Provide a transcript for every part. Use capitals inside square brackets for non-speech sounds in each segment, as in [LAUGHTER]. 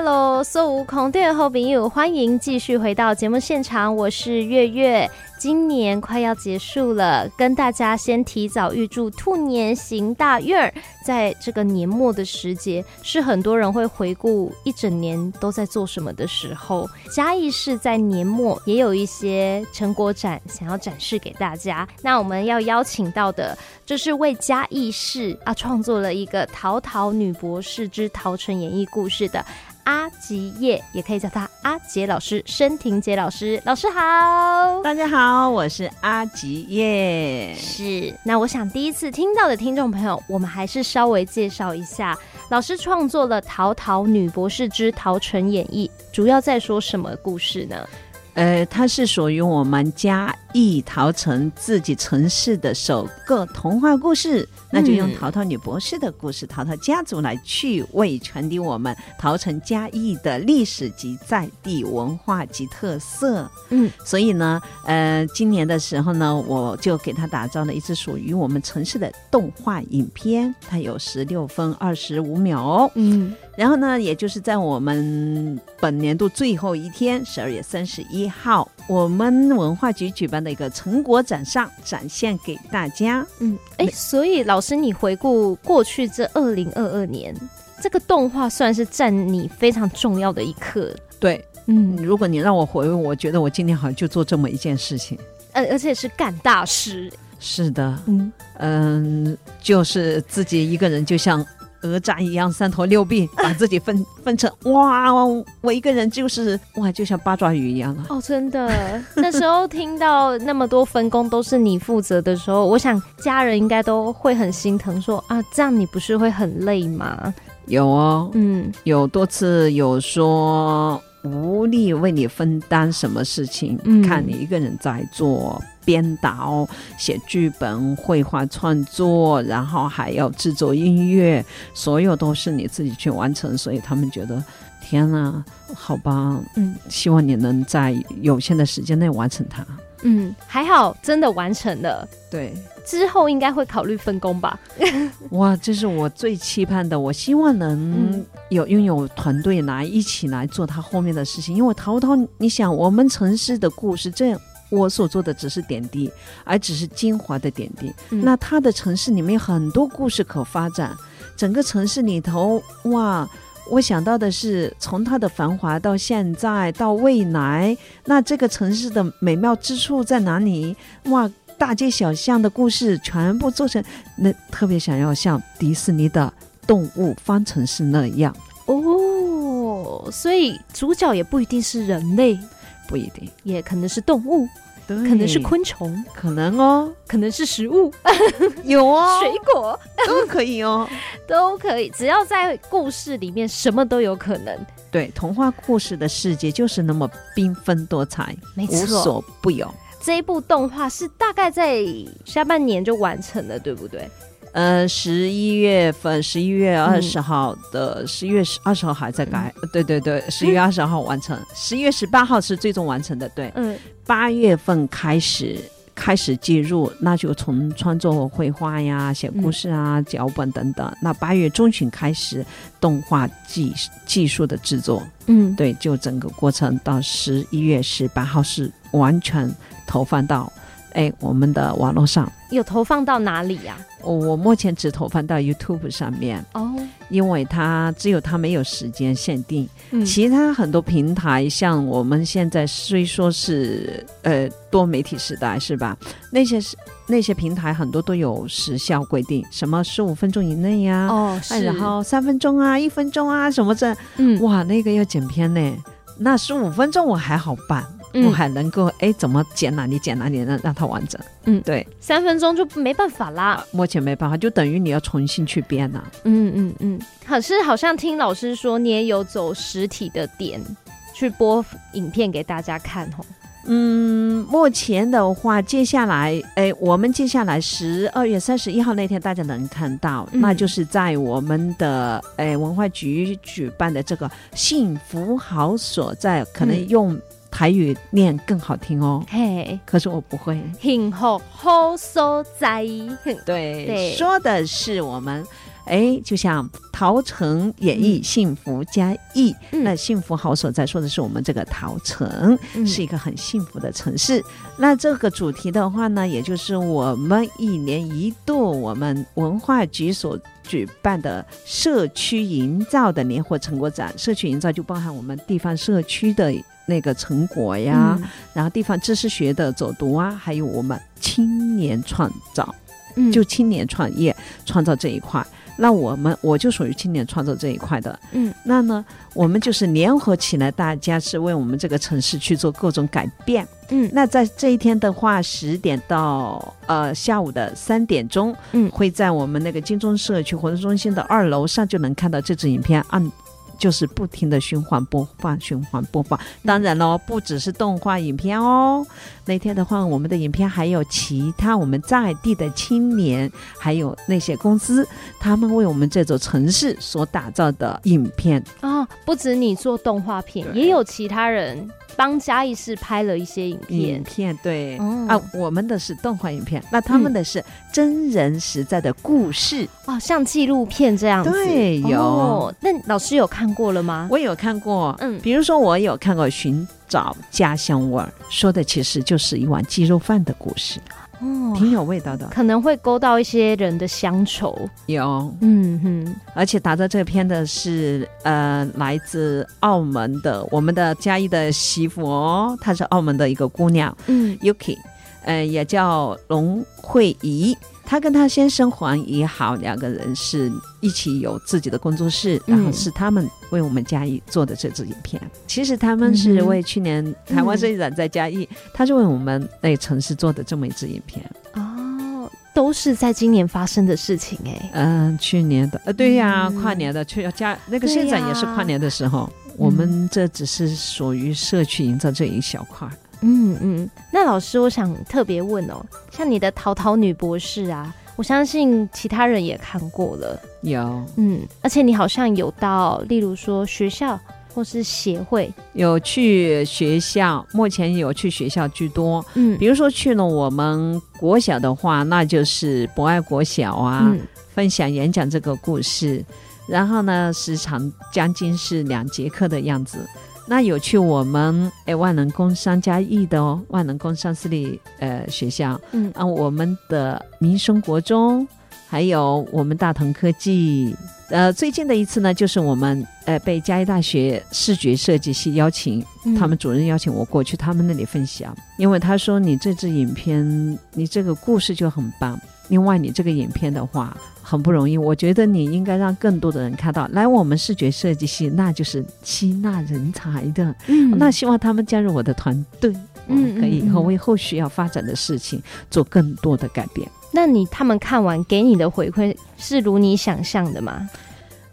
Hello，所有空中好朋友，欢迎继续回到节目现场，我是月月。今年快要结束了，跟大家先提早预祝兔年行大运儿。在这个年末的时节，是很多人会回顾一整年都在做什么的时候。嘉义市在年末也有一些成果展，想要展示给大家。那我们要邀请到的，就是为嘉义市啊创作了一个《桃桃女博士之桃城演艺故事》的。阿吉叶，也可以叫他阿杰老师，申婷杰老师，老师好，大家好，我是阿吉叶。是，那我想第一次听到的听众朋友，我们还是稍微介绍一下，老师创作了《淘淘女博士之桃城演绎》，主要在说什么故事呢？呃，它是属于我们嘉义桃城自己城市的首个童话故事，那就用桃桃女博士的故事、嗯、桃桃家族来趣味传递我们桃城嘉义的历史及在地文化及特色。嗯，所以呢，呃，今年的时候呢，我就给他打造了一支属于我们城市的动画影片，它有十六分二十五秒哦。嗯。然后呢，也就是在我们本年度最后一天，十二月三十一号，我们文化局举办的一个成果展上展现给大家。嗯，哎，所以老师，你回顾过去这二零二二年，这个动画算是占你非常重要的一刻。对，嗯，如果你让我回，我觉得我今天好像就做这么一件事情，而而且是干大事。是的，嗯嗯，就是自己一个人，就像。哪吒一样三头六臂，[LAUGHS] 把自己分分成哇！我一个人就是哇，就像八爪鱼一样啊。哦，真的，[LAUGHS] 那时候听到那么多分工都是你负责的时候，我想家人应该都会很心疼说，说啊，这样你不是会很累吗？有哦，嗯，有多次有说无力为你分担什么事情，嗯，看你一个人在做。编导、写剧本、绘画创作，然后还要制作音乐，所有都是你自己去完成，所以他们觉得天哪，好吧，嗯，希望你能在有限的时间内完成它。嗯，还好，真的完成了。对，之后应该会考虑分工吧。[LAUGHS] 哇，这是我最期盼的，我希望能有拥有团队来一起来做他后面的事情，因为淘淘，你想我们城市的故事这样。我所做的只是点滴，而只是精华的点滴。嗯、那它的城市里面有很多故事可发展，整个城市里头，哇！我想到的是，从它的繁华到现在到未来，那这个城市的美妙之处在哪里？哇！大街小巷的故事全部做成，那特别想要像迪士尼的动物方程式那样哦。所以主角也不一定是人类。不一定，也可能是动物，对，可能是昆虫，可能哦，可能是食物，[LAUGHS] 有哦，水果。[LAUGHS] 都可以哦，[LAUGHS] 都可以，只要在故事里面，什么都有可能。对，童话故事的世界就是那么缤纷多彩，没错，无所不有。这一部动画是大概在下半年就完成了，对不对？呃，十一月份，十一月二十号的，十一月十二十号还在改，嗯、对对对，十一月二十号完成，十一月十八号是最终完成的，对，嗯，八月份开始开始进入，那就从创作绘画呀、写故事啊、脚、嗯、本等等，那八月中旬开始动画技技术的制作，嗯，对，就整个过程到十一月十八号是完全投放到。哎，我们的网络上。有投放到哪里呀？我我目前只投放到 YouTube 上面。哦，因为它只有它没有时间限定，嗯，其他很多平台像我们现在虽说是呃多媒体时代是吧？那些是那些平台很多都有时效规定，什么十五分钟以内呀，哦，是，然后三分钟啊，一分钟啊，什么这，嗯，哇，那个要剪片呢，那十五分钟我还好办。我还能够哎，怎么剪哪里剪哪里，让让它完整。嗯，对，三分钟就没办法啦。目前没办法，就等于你要重新去编了。嗯嗯嗯。可是好像听老师说，你也有走实体的点去播影片给大家看哦。嗯，目前的话，接下来哎，我们接下来十二月三十一号那天大家能看到，嗯、那就是在我们的哎文化局举办的这个幸福好所在，可能用、嗯。台语念更好听哦，嘿，可是我不会。幸福好所在，对，对，说的是我们，哎，就像桃城演绎幸福加义，嗯、那幸福好所在，说的是我们这个桃城、嗯、是一个很幸福的城市。那这个主题的话呢，也就是我们一年一度我们文化局所举办的社区营造的年货成果展。社区营造就包含我们地方社区的那个成果呀，嗯、然后地方知识学的走读啊，还有我们青年创造，嗯，就青年创业创造这一块。那我们我就属于青年创造这一块的，嗯，那呢，我们就是联合起来，大家是为我们这个城市去做各种改变，嗯，那在这一天的话，十点到呃下午的三点钟，嗯，会在我们那个金钟社区活动中心的二楼上就能看到这支影片，按。就是不停的循环播放，循环播放。当然喽，不只是动画影片哦。那天的话，我们的影片还有其他我们在地的青年，还有那些公司，他们为我们这座城市所打造的影片啊、哦。不止你做动画片，也有其他人。帮嘉义市拍了一些影片，影片对、嗯、啊，我们的是动画影片，那他们的是真人实在的故事，嗯、哦，像纪录片这样子。对，有。哦、那老师有看过了吗？我有看过，嗯，比如说我有看过《寻找家乡味儿》，说的其实就是一碗鸡肉饭的故事。哦，挺有味道的，可能会勾到一些人的乡愁。有，嗯哼，而且打造这篇的是呃，来自澳门的我们的嘉义的媳妇哦，她是澳门的一个姑娘，嗯，Yuki，呃，也叫龙慧仪。她跟她先生黄怡豪两个人是一起有自己的工作室，嗯、然后是他们为我们嘉义做的这支影片。其实他们是为去年台湾设计展在嘉义，嗯、他是为我们那城市做的这么一支影片。哦，都是在今年发生的事情哎、欸。嗯，去年的呃，对呀、啊，跨年的去要加那个现展也是跨年的时候，啊、我们这只是属于社区营造这一小块。嗯嗯，那老师，我想特别问哦，像你的淘淘女博士啊，我相信其他人也看过了，有，嗯，而且你好像有到，例如说学校或是协会，有去学校，目前有去学校居多，嗯，比如说去了我们国小的话，那就是博爱国小啊，嗯、分享演讲这个故事，然后呢，时长将近是两节课的样子。那有去我们诶万能工商嘉义的哦，万能工商私立呃学校，嗯。啊，我们的民生国中，还有我们大同科技，呃，最近的一次呢，就是我们呃被嘉义大学视觉设计系邀请，嗯、他们主任邀请我过去他们那里分享，因为他说你这支影片，你这个故事就很棒，另外你这个影片的话。很不容易，我觉得你应该让更多的人看到。来我们视觉设计系，那就是吸纳人才的。嗯，那希望他们加入我的团队，嗯，可以以后为后续要发展的事情做更多的改变。那你他们看完给你的回馈是如你想象的吗？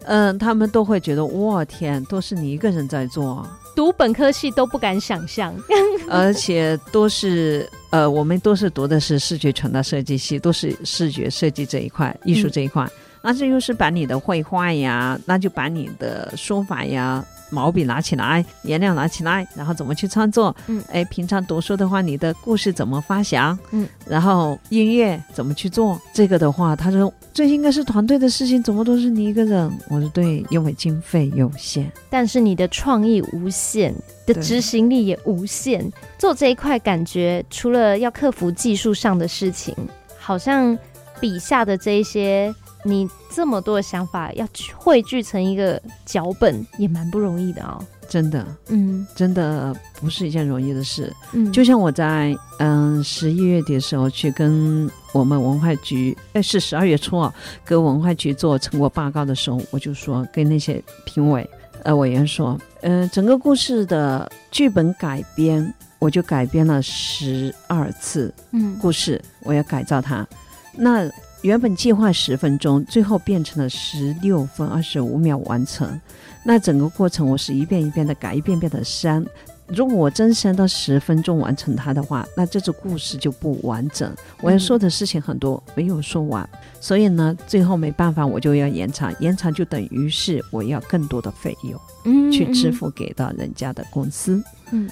嗯，他们都会觉得，哇天，都是你一个人在做。读本科系都不敢想象，[LAUGHS] 而且都是呃，我们都是读的是视觉传达设计系，都是视觉设计这一块、艺术这一块。嗯、那这又是把你的绘画呀，那就把你的书法呀。毛笔拿起来，颜料拿起来，然后怎么去创作？嗯，哎，平常读书的话，你的故事怎么发想？嗯，然后音乐怎么去做？这个的话，他说这应该是团队的事情，怎么都是你一个人？我说对，因为经费有限，但是你的创意无限，的执行力也无限。做这一块，感觉除了要克服技术上的事情，好像笔下的这一些。你这么多的想法要汇聚成一个脚本，也蛮不容易的哦。真的，嗯，真的不是一件容易的事。嗯，就像我在嗯十一月底的时候去跟我们文化局，哎，是十二月初啊，跟文化局做成果报告的时候，我就说跟那些评委呃委员说，嗯、呃，整个故事的剧本改编，我就改编了十二次，嗯，故事我要改造它，那。原本计划十分钟，最后变成了十六分二十五秒完成。那整个过程我是一遍一遍的改，一遍遍的删。如果我真删到十分钟完成它的话，那这个故事就不完整。我要说的事情很多，没有说完，所以呢，最后没办法，我就要延长。延长就等于是我要更多的费用，去支付给到人家的公司，嗯。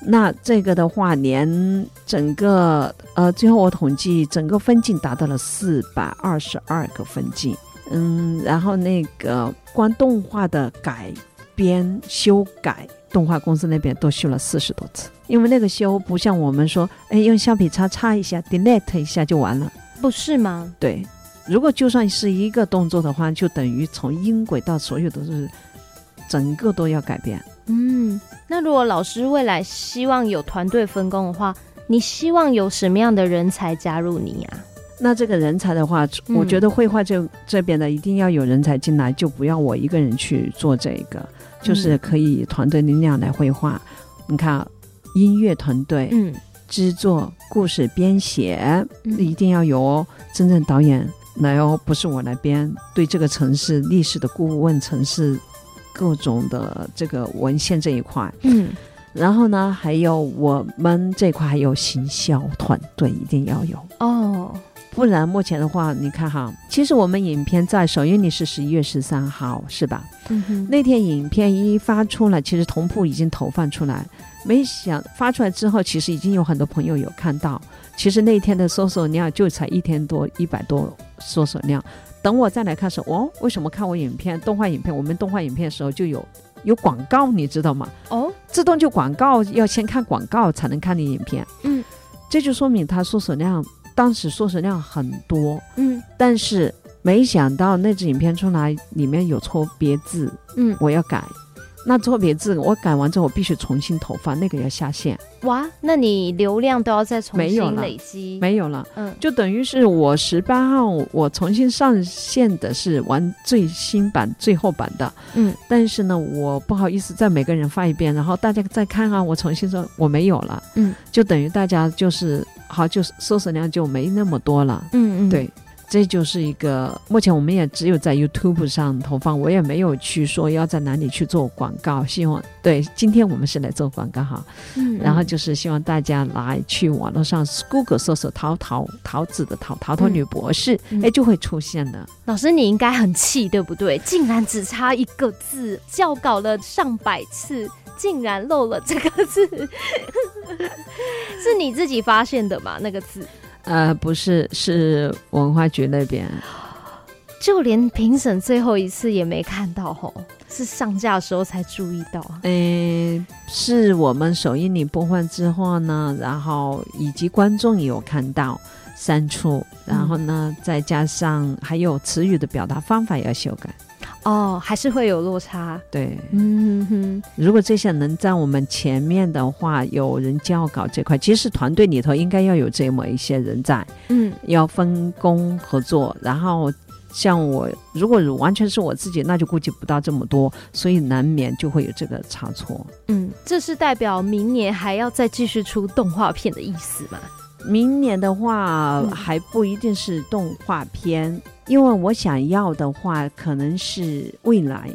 那这个的话，连整个呃，最后我统计整个分镜达到了四百二十二个分镜。嗯，然后那个光动画的改编修改，动画公司那边都修了四十多次，因为那个修不像我们说，哎，用橡皮擦擦一下，delete 一下就完了，不是吗？对，如果就算是一个动作的话，就等于从音轨到所有都是整个都要改变。嗯，那如果老师未来希望有团队分工的话，你希望有什么样的人才加入你呀、啊？那这个人才的话，我觉得绘画这这边的一定要有人才进来，就不要我一个人去做这个，就是可以团队力量来绘画。你看，音乐团队，嗯，制作、故事编写，一定要有哦，真正导演来哦，不是我来编，对这个城市历史的顾问、城市各种的这个文献这一块，嗯。然后呢，还有我们这块还有行销团队一定要有哦，不然目前的话，你看哈，其实我们影片在首映礼是十一月十三号，是吧？嗯哼。那天影片一发出来，其实同步已经投放出来，没想发出来之后，其实已经有很多朋友有看到。其实那天的搜索量就才一天多，一百多搜索量。等我再来看时候，哦，为什么看我影片动画影片？我们动画影片的时候就有。有广告，你知道吗？哦，自动就广告，要先看广告才能看你影片。嗯，这就说明它搜索量，当时搜索量很多。嗯，但是没想到那支影片出来里面有错别字。嗯，我要改。那错别字，我改完之后，我必须重新投放，那个要下线。哇，那你流量都要再重新累积？没有了，嗯，就等于是我十八号我重新上线的是玩最新版、最后版的，嗯，但是呢，我不好意思再每个人发一遍，然后大家再看啊，我重新说我没有了，嗯，就等于大家就是好，就是搜索量就没那么多了，嗯嗯，对。这就是一个，目前我们也只有在 YouTube 上投放，我也没有去说要在哪里去做广告。希望对，今天我们是来做广告哈，嗯，然后就是希望大家来去网络上 Google 搜索“桃桃桃子”的桃桃桃女博士，哎、嗯，就会出现的。老师，你应该很气对不对？竟然只差一个字，校稿了上百次，竟然漏了这个字，[LAUGHS] 是你自己发现的吗？那个字？呃，不是，是文化局那边，就连评审最后一次也没看到吼，是上架的时候才注意到。嗯，是我们首映礼播放之后呢，然后以及观众也有看到删除，然后呢，嗯、再加上还有词语的表达方法也要修改。哦，还是会有落差。对，嗯哼，如果这些能在我们前面的话，有人教稿这块，其实团队里头应该要有这么一些人在，嗯，要分工合作。然后像我，如果完全是我自己，那就估计不到这么多，所以难免就会有这个差错。嗯，这是代表明年还要再继续出动画片的意思吗？明年的话，还不一定是动画片。嗯因为我想要的话，可能是未来，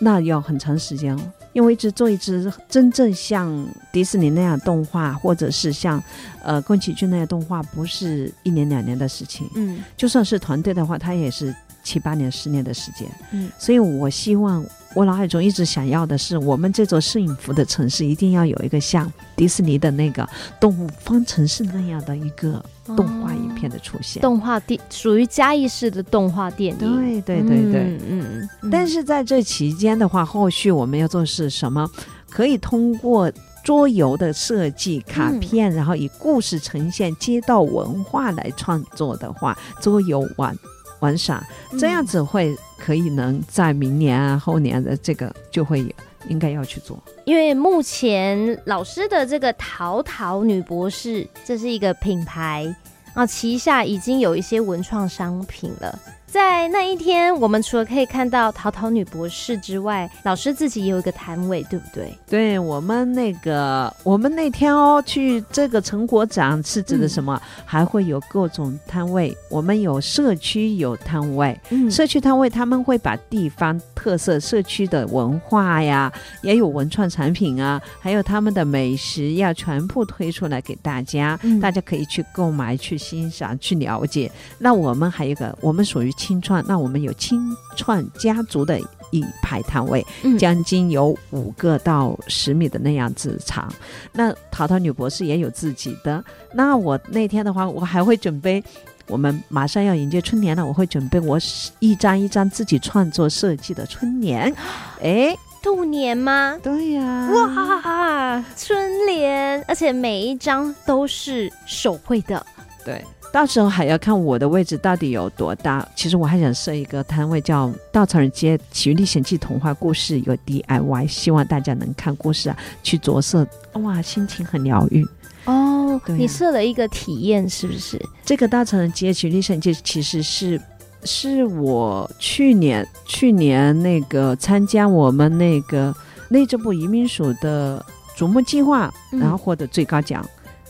那要很长时间哦。因为一直做一支真正像迪士尼那样动画，或者是像呃宫崎骏那样动画，不是一年两年的事情。嗯，就算是团队的话，他也是七八年、十年的时间。嗯，所以我希望。我脑海中一直想要的是，我们这座幸福的城市一定要有一个像迪士尼的那个动物方程式那样的一个动画影片的出现。哦、动画电属于嘉义市的动画电影。对对对对，嗯嗯。但是在这期间的话，后续我们要做是什么？可以通过桌游的设计、卡片，嗯、然后以故事呈现街道文化来创作的话，桌游玩。玩耍，这样子会可以能在明年啊、后年的这个就会有，应该要去做。因为目前老师的这个淘淘女博士，这是一个品牌啊，旗下已经有一些文创商品了。在那一天，我们除了可以看到淘淘女博士之外，老师自己也有一个摊位，对不对？对，我们那个，我们那天哦，去这个成果展是指的什么？嗯、还会有各种摊位，我们有社区有摊位，嗯，社区摊位他们会把地方特色、社区的文化呀，也有文创产品啊，还有他们的美食要全部推出来给大家，嗯、大家可以去购买、去欣赏、去了解。那我们还有一个，我们属于。青创，那我们有清创家族的一排摊位，将近有五个到十米的那样子长。那淘淘女博士也有自己的。那我那天的话，我还会准备我们马上要迎接春联了，我会准备我一张一张自己创作设计的春联。[GASPS] 哎，兔年吗？对呀、啊，哇，春联，而且每一张都是手绘的。对，到时候还要看我的位置到底有多大。其实我还想设一个摊位，叫《稻草人街奇遇历险记》童话故事，有 DIY，希望大家能看故事啊，去着色，哇，心情很疗愈。哦，啊、你设了一个体验是不是？这个稻草人街奇遇历险记其实是是我去年去年那个参加我们那个内政部移民署的逐梦计划，嗯、然后获得最高奖。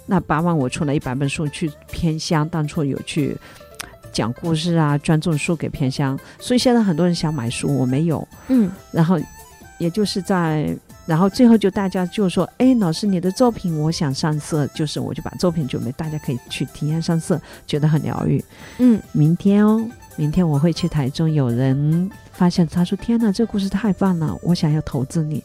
那八万我出了一百本书去偏乡，当初有去讲故事啊，专赠书给偏乡，所以现在很多人想买书，我没有。嗯，然后也就是在。然后最后就大家就说，哎，老师你的作品我想上色，就是我就把作品准备，大家可以去体验上色，觉得很疗愈。嗯，明天哦，明天我会去台中，有人发现他说，天哪，这故事太棒了，我想要投资你，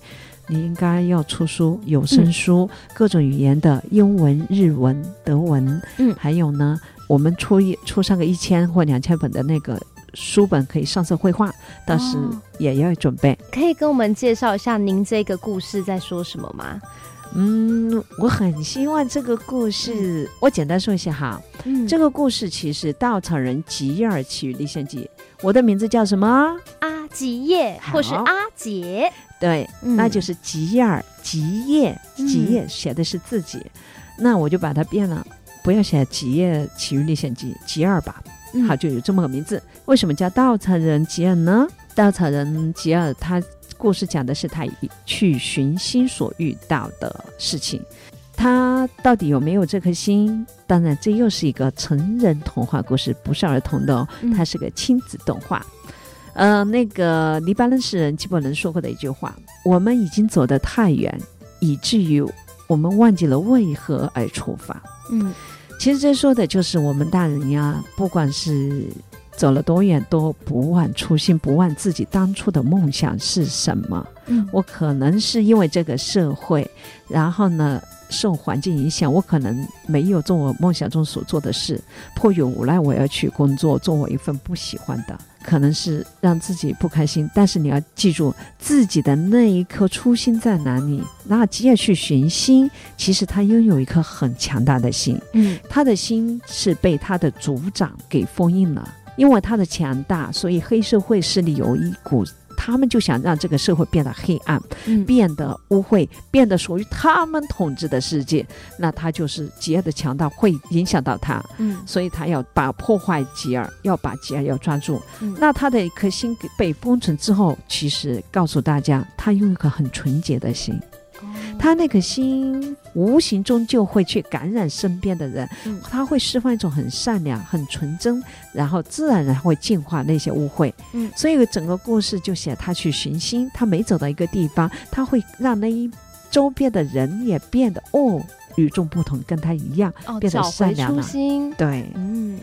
你应该要出书，有声书，嗯、各种语言的，英文、日文、德文，嗯，还有呢，我们出一出上个一千或两千本的那个。书本可以上色绘画，到时也要准备。哦，可以跟我们介绍一下您这个故事在说什么吗？嗯，我很希望这个故事，我简单说一下哈。嗯，这个故事其实《稻草人吉尔奇遇历险记》，我的名字叫什么？阿吉叶，或是阿杰？对，嗯、那就是吉尔吉叶，吉叶写的是自己，嗯、那我就把它变了，不要写吉叶奇遇历险记，吉尔吧。好，就有这么个名字。为什么叫稻草人吉尔呢？稻草人吉尔，他故事讲的是他去寻心所遇到的事情。他到底有没有这颗心？当然，这又是一个成人童话故事，不是儿童的哦。它是个亲子动画。嗯、呃，那个黎巴嫩诗人纪伯伦说过的一句话：“我们已经走得太远，以至于我们忘记了为何而出发。”嗯。其实这说的就是我们大人呀，不管是走了多远，都不忘初心，不忘自己当初的梦想是什么。嗯，我可能是因为这个社会，然后呢，受环境影响，我可能没有做我梦想中所做的事，迫于无奈，我要去工作，做我一份不喜欢的。可能是让自己不开心，但是你要记住自己的那一颗初心在哪里。那吉尔去寻心，其实他拥有一颗很强大的心，嗯，他的心是被他的族长给封印了，因为他的强大，所以黑社会势力有一股。他们就想让这个社会变得黑暗，嗯、变得污秽，变得属于他们统治的世界。那他就是吉尔的强大会影响到他，嗯，所以他要把破坏吉尔，要把吉尔要抓住。嗯、那他的一颗心被封存之后，其实告诉大家，他用一颗很纯洁的心。他那颗心无形中就会去感染身边的人，嗯、他会释放一种很善良、很纯真，然后自然而然会净化那些污秽。嗯，所以整个故事就写他去寻心，他每走到一个地方，他会让那一周边的人也变得哦与众不同，跟他一样、哦、变得善良了。对，嗯，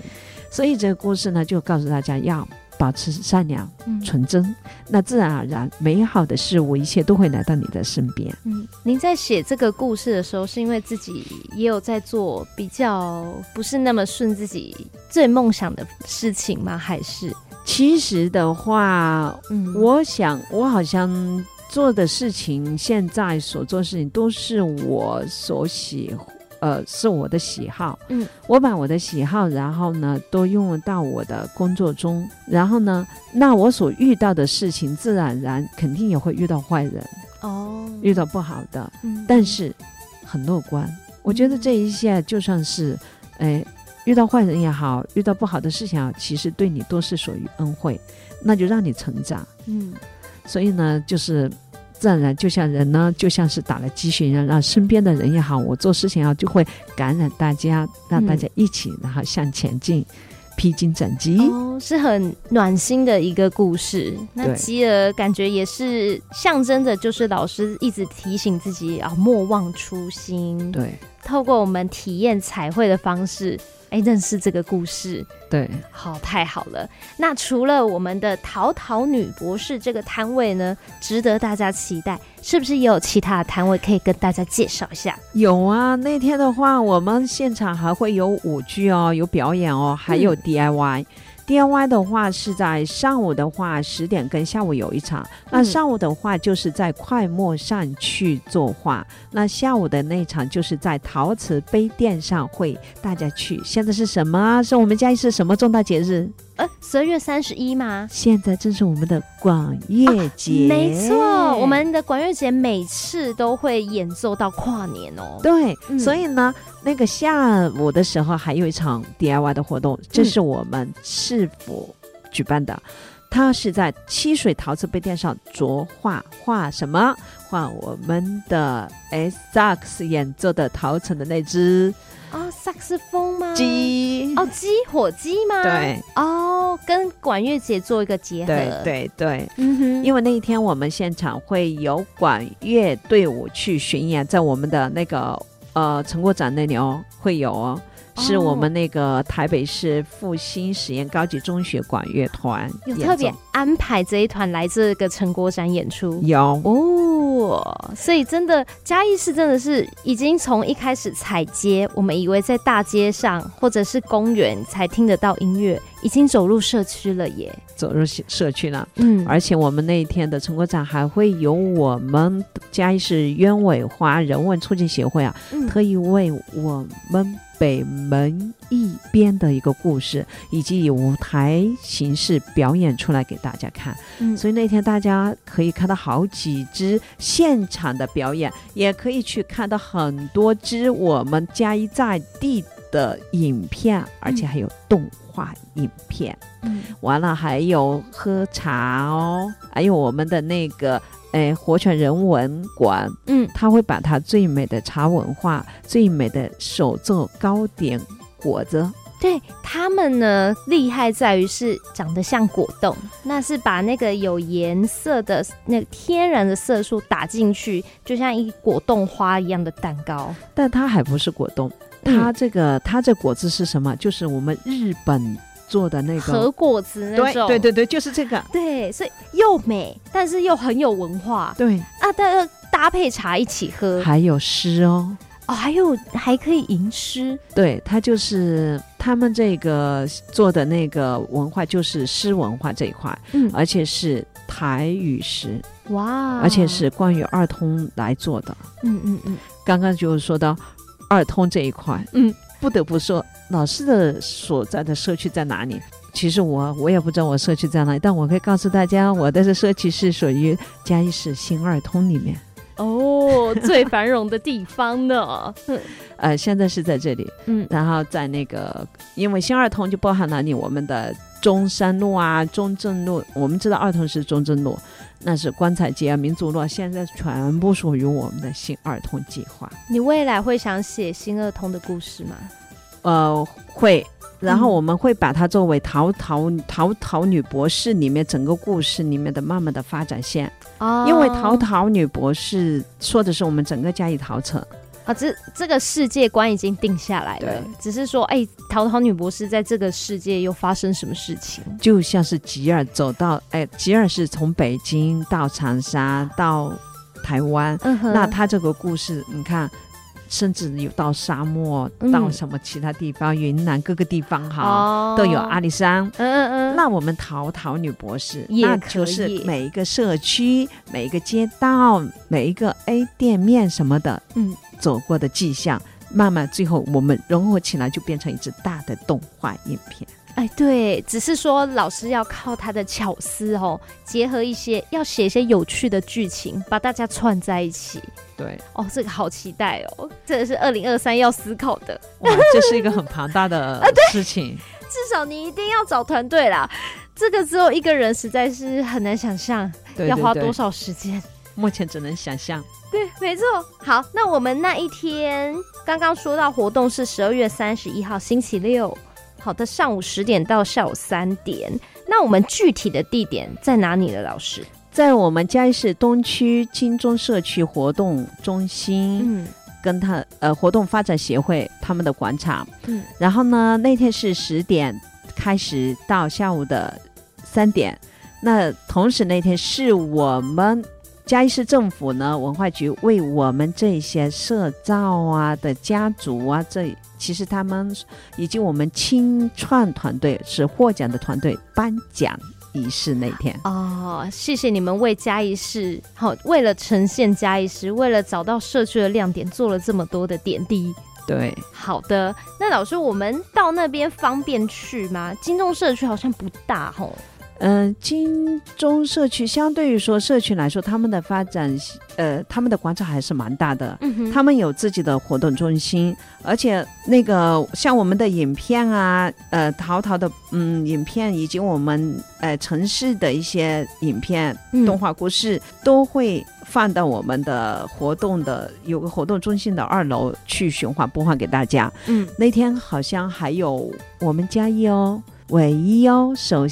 所以这个故事呢，就告诉大家要。保持善良、纯真，嗯、那自然而然，美好的事物一切都会来到你的身边。嗯，您在写这个故事的时候，是因为自己也有在做比较不是那么顺自己最梦想的事情吗？还是？其实的话，嗯，我想我好像做的事情，现在所做的事情都是我所喜欢。呃，是我的喜好，嗯，我把我的喜好，然后呢，都用到我的工作中，然后呢，那我所遇到的事情，自然而然肯定也会遇到坏人，哦，遇到不好的，嗯，但是很乐观，我觉得这一切就算是，哎，遇到坏人也好，遇到不好的事情也好，其实对你都是属于恩惠，那就让你成长，嗯，所以呢，就是。自然就像人呢，就像是打了鸡血一样，让身边的人也好，我做事情啊，就会感染大家，让大家一起，然后向前进，披荆斩棘。哦，是很暖心的一个故事。那吉儿感觉也是象征着，就是老师一直提醒自己啊，莫忘初心。对。透过我们体验彩绘的方式。哎，认识这个故事，对，好，太好了。那除了我们的淘淘女博士这个摊位呢，值得大家期待，是不是也有其他的摊位可以跟大家介绍一下？有啊，那天的话，我们现场还会有舞剧哦，有表演哦，还有 DIY。嗯 DIY 的话是在上午的话十点跟下午有一场，那上午的话就是在快墨上去作画，那下午的那场就是在陶瓷杯垫上会大家去。现在是什么啊？是我们嘉义市什么重大节日？呃，十二月三十一吗？现在正是我们的广乐节，啊、没错，我们的广乐节每次都会演奏到跨年哦。对，嗯、所以呢，那个下午的时候还有一场 DIY 的活动，这是我们市府举办的，嗯、它是在七水陶瓷杯垫上着画，画什么？画我们的 S 萨克斯演奏的陶瓷的那只。哦，萨克斯风吗？鸡哦，鸡火鸡吗？对哦，跟管乐节做一个结合。对对对，嗯哼，因为那一天我们现场会有管乐队伍去巡演，在我们的那个呃成果展那里哦，会有哦。是我们那个台北市复兴实验高级中学管乐团有特别安排这一团来这个成果展演出，有。哦，所以真的嘉义市真的是已经从一开始踩街，我们以为在大街上或者是公园才听得到音乐，已经走入社区了耶，走入社区了，嗯，而且我们那一天的成果展还会有我们嘉义市鸢尾花人文促进协会啊，嗯、特意为我们。北门一边的一个故事，以及以舞台形式表演出来给大家看。嗯，所以那天大家可以看到好几支现场的表演，也可以去看到很多支我们嘉义在地的影片，而且还有动画影片。嗯，完了还有喝茶哦，还有我们的那个。哎，活泉人文馆，嗯，他会把他最美的茶文化、最美的手作糕点果子，对他们呢，厉害在于是长得像果冻，那是把那个有颜色的那个天然的色素打进去，就像一果冻花一样的蛋糕，但它还不是果冻，它这个、嗯、它这果子是什么？就是我们日本。做的那个和果子那种，对对对对，就是这个。对，所以又美，但是又很有文化。对啊，但要搭配茶一起喝，还有诗哦，哦，还有还可以吟诗。对，它就是他们这个做的那个文化，就是诗文化这一块，嗯，而且是台语诗，哇，而且是关于二通来做的。嗯嗯嗯，刚刚就是说到二通这一块，嗯。不得不说，老师的所在的社区在哪里？其实我我也不知道我社区在哪里，但我可以告诉大家，我的社区是属于嘉义市新二通里面。哦，最繁荣的地方呢？[LAUGHS] 呃，现在是在这里。嗯，然后在那个，因为新二通就包含了你我们的中山路啊、中正路。我们知道二通是中正路。那是棺材街啊，民族路，现在全部属于我们的新二通计划。你未来会想写新二通的故事吗？呃，会。然后我们会把它作为淘淘淘淘女博士里面整个故事里面的慢慢的发展线。哦。因为陶陶女博士说的是我们整个嘉义陶城。啊，这这个世界观已经定下来了，只是说，哎，淘淘女博士在这个世界又发生什么事情？就像是吉尔走到，哎，吉尔是从北京到长沙到台湾，嗯、那他这个故事，你看，甚至有到沙漠，嗯、到什么其他地方，云南各个地方哈，哦、都有阿里山。嗯嗯嗯。那我们淘淘女博士，那就是每一个社区、每一个街道、每一个 A 店面什么的，嗯。走过的迹象，慢慢最后我们融合起来，就变成一支大的动画影片。哎，对，只是说老师要靠他的巧思哦，结合一些要写一些有趣的剧情，把大家串在一起。对，哦，这个好期待哦，这个是二零二三要思考的。哇，这是一个很庞大的 [LAUGHS] 事情。至少你一定要找团队啦，这个只有一个人实在是很难想象要花多少时间。目前只能想象。对，没错。好，那我们那一天刚刚说到活动是十二月三十一号星期六，好的，上午十点到下午三点。那我们具体的地点在哪里呢？老师，在我们嘉义市东区金钟社区活动中心。嗯，跟他呃活动发展协会他们的广场，嗯，然后呢那天是十点开始到下午的三点，那同时那天是我们嘉义市政府呢文化局为我们这些社造啊的家族啊，这其实他们以及我们青创团队是获奖的团队颁奖。仪式那天哦，谢谢你们为嘉义市好，为了呈现嘉义市，为了找到社区的亮点，做了这么多的点滴。对，好的，那老师，我们到那边方便去吗？金钟社区好像不大吼。嗯，金钟社区相对于说社区来说，他们的发展，呃，他们的广场还是蛮大的。嗯哼，他们有自己的活动中心，而且那个像我们的影片啊，呃，淘淘的嗯影片，以及我们呃城市的一些影片、嗯、动画故事，都会放到我们的活动的有个活动中心的二楼去循环播放给大家。嗯，那天好像还有我们嘉义哦，唯一哦，首。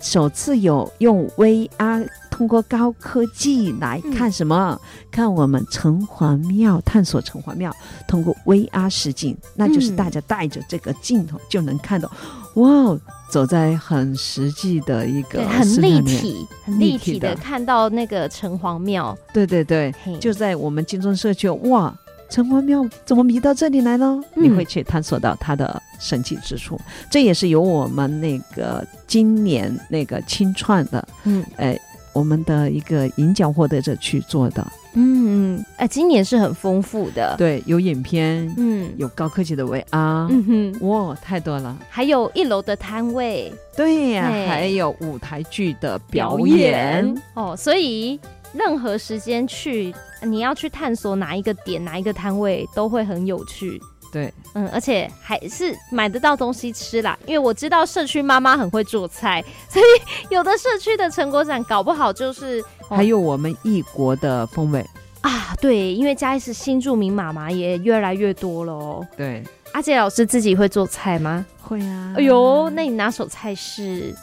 首次有用 VR 通过高科技来看什么？嗯、看我们城隍庙，探索城隍庙，通过 VR 实景，那就是大家带着这个镜头就能看到，嗯、哇，走在很实际的一个很立体、很立体的看到那个城隍庙。对对对，就在我们金钟社区，哇。城隍庙怎么移到这里来呢？嗯、你会去探索到它的神奇之处，这也是由我们那个今年那个青创的，嗯，哎，我们的一个银奖获得者去做的，嗯嗯，哎，今年是很丰富的，对，有影片，嗯，有高科技的 VR，嗯哼，哇，太多了，还有一楼的摊位，对呀、啊，还有舞台剧的表演，表演。哦，所以。任何时间去，你要去探索哪一个点、哪一个摊位，都会很有趣。对，嗯，而且还是买得到东西吃啦。因为我知道社区妈妈很会做菜，所以 [LAUGHS] 有的社区的成果展搞不好就是还有我们异国的风味啊。对，因为嘉义市新住民妈妈也越来越多了哦。对，阿杰老师自己会做菜吗？会啊。哎呦，那你拿手菜是？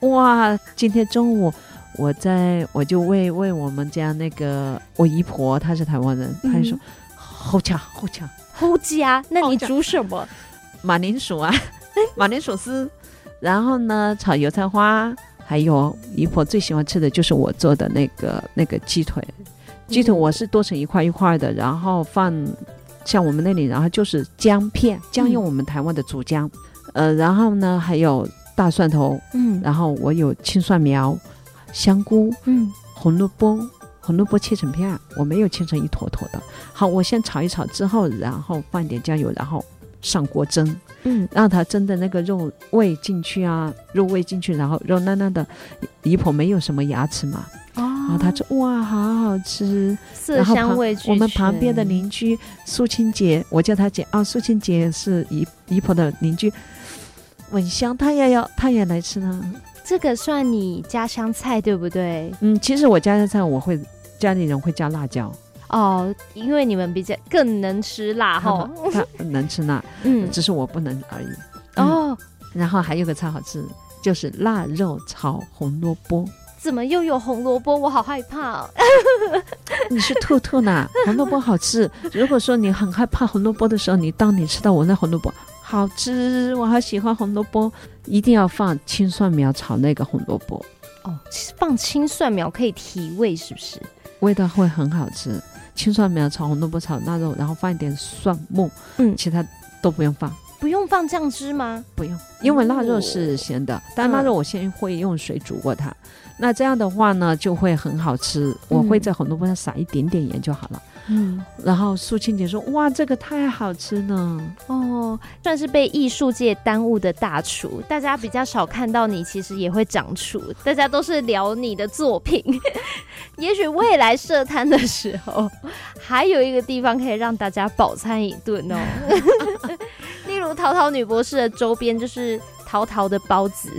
哇，今天中午。我在我就为为我们家那个我姨婆，她是台湾人，她就说好强好强好家，那你煮什么？马铃薯啊，[LAUGHS] 马铃薯丝，然后呢炒油菜花，还有姨婆最喜欢吃的就是我做的那个那个鸡腿，鸡腿我是剁成一块一块的，然后放像我们那里，然后就是姜片，姜用我们台湾的竹姜，嗯、呃，然后呢还有大蒜头，嗯，然后我有青蒜苗。香菇，嗯，红萝卜，红萝卜切成片，我没有切成一坨坨的。好，我先炒一炒之后，然后放点酱油，然后上锅蒸，嗯，让它蒸的那个肉味进去啊，肉味进去，然后肉嫩嫩的。姨婆没有什么牙齿嘛，哦，然后她说哇，好好吃，色香味俱全。我们旁边的邻居苏清姐，我叫她姐啊，苏清姐是姨姨婆的邻居，闻香，她也要，她也来吃呢。这个算你家乡菜对不对？嗯，其实我家乡菜我会家里人会加辣椒哦，因为你们比较更能吃辣哈，他能吃辣，嗯，只是我不能而已。哦、嗯，然后还有个菜好吃，就是腊肉炒红萝卜。怎么又有红萝卜？我好害怕、哦。[LAUGHS] 你是兔兔呢？红萝卜好吃。如果说你很害怕红萝卜的时候，你当你吃到我那红萝卜。好吃，我好喜欢红萝卜，一定要放青蒜苗炒那个红萝卜。哦，放青蒜苗可以提味，是不是？味道会很好吃。青蒜苗炒红萝卜炒腊肉，然后放一点蒜末，嗯，其他都不用放。不用放酱汁吗？不用，因为腊肉是咸的，哦、但腊肉我先会用水煮过它。嗯、那这样的话呢，就会很好吃。我会在红萝卜上撒一点点盐就好了。嗯，然后苏清姐说：“哇，这个太好吃了哦，算是被艺术界耽误的大厨。大家比较少看到你，其实也会长厨。大家都是聊你的作品。[LAUGHS] 也许未来设摊的时候，还有一个地方可以让大家饱餐一顿哦。[LAUGHS] 例如陶陶女博士的周边，就是淘淘的包子。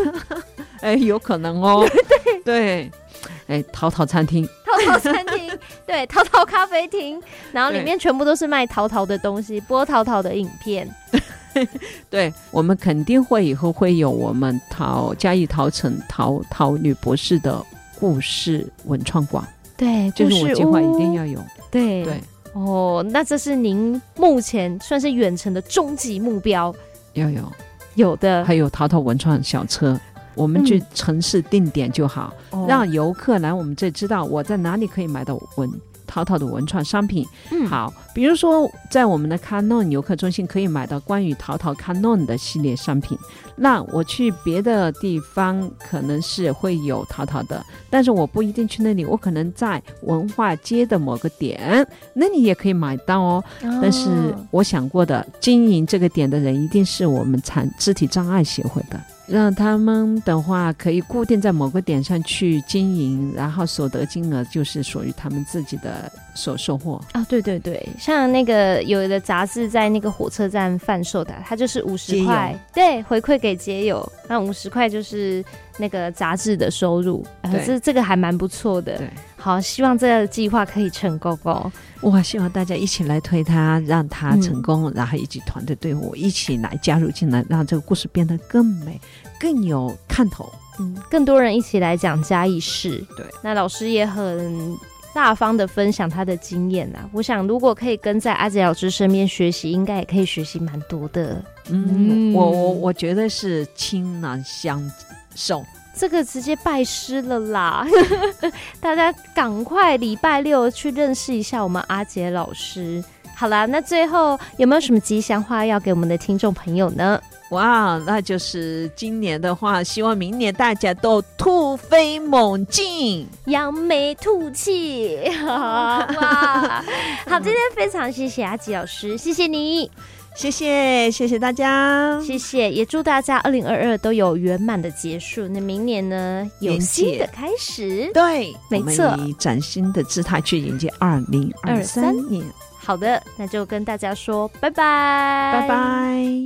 [LAUGHS] 哎，有可能哦。[LAUGHS] 对对，哎，淘淘餐厅。[LAUGHS] ”淘淘餐厅，对，淘淘咖啡厅，然后里面全部都是卖淘淘的东西，播淘淘的影片。对，我们肯定会以后会有我们陶嘉义陶城陶陶女博士的故事文创馆。对，就是我计划一定要有。对对，哦，那这是您目前算是远程的终极目标？有有有的，还有淘淘文创小车，我们去城市定点就好，嗯、让游客来我们这知道我在哪里可以买到文。淘淘的文创商品，嗯，好，比如说在我们的 Canon 游客中心可以买到关于淘淘 Canon 的系列商品。那我去别的地方可能是会有淘淘的，但是我不一定去那里，我可能在文化街的某个点，那里也可以买到哦。哦，但是我想过的，经营这个点的人一定是我们残肢体障碍协会的。让他们的话可以固定在某个点上去经营，然后所得金额就是属于他们自己的所收获啊。对对对，像那个有的杂志在那个火车站贩售的，它就是五十块，对，回馈给街友，那五十块就是那个杂志的收入，这、呃、这个还蛮不错的。对，好，希望这个计划可以成功哦。哇希望大家一起来推它，让它成功，嗯、然后以及团队队伍一起来加入进来，让这个故事变得更美。更有看头，嗯，更多人一起来讲嘉义市，对，那老师也很大方的分享他的经验啊。我想，如果可以跟在阿杰老师身边学习，应该也可以学习蛮多的。嗯，我我我觉得是倾囊相授，这个直接拜师了啦！[LAUGHS] 大家赶快礼拜六去认识一下我们阿杰老师。好啦，那最后有没有什么吉祥话要给我们的听众朋友呢？哇，那就是今年的话，希望明年大家都突飞猛进，扬眉吐气。[LAUGHS] 哇，好，今天非常谢谢阿吉老师，谢谢你，谢谢，谢谢大家，谢谢，也祝大家二零二二都有圆满的结束。那明年呢，有新的开始，对，没错，以崭新的姿态去迎接二零二三年。好的，那就跟大家说拜拜，拜拜。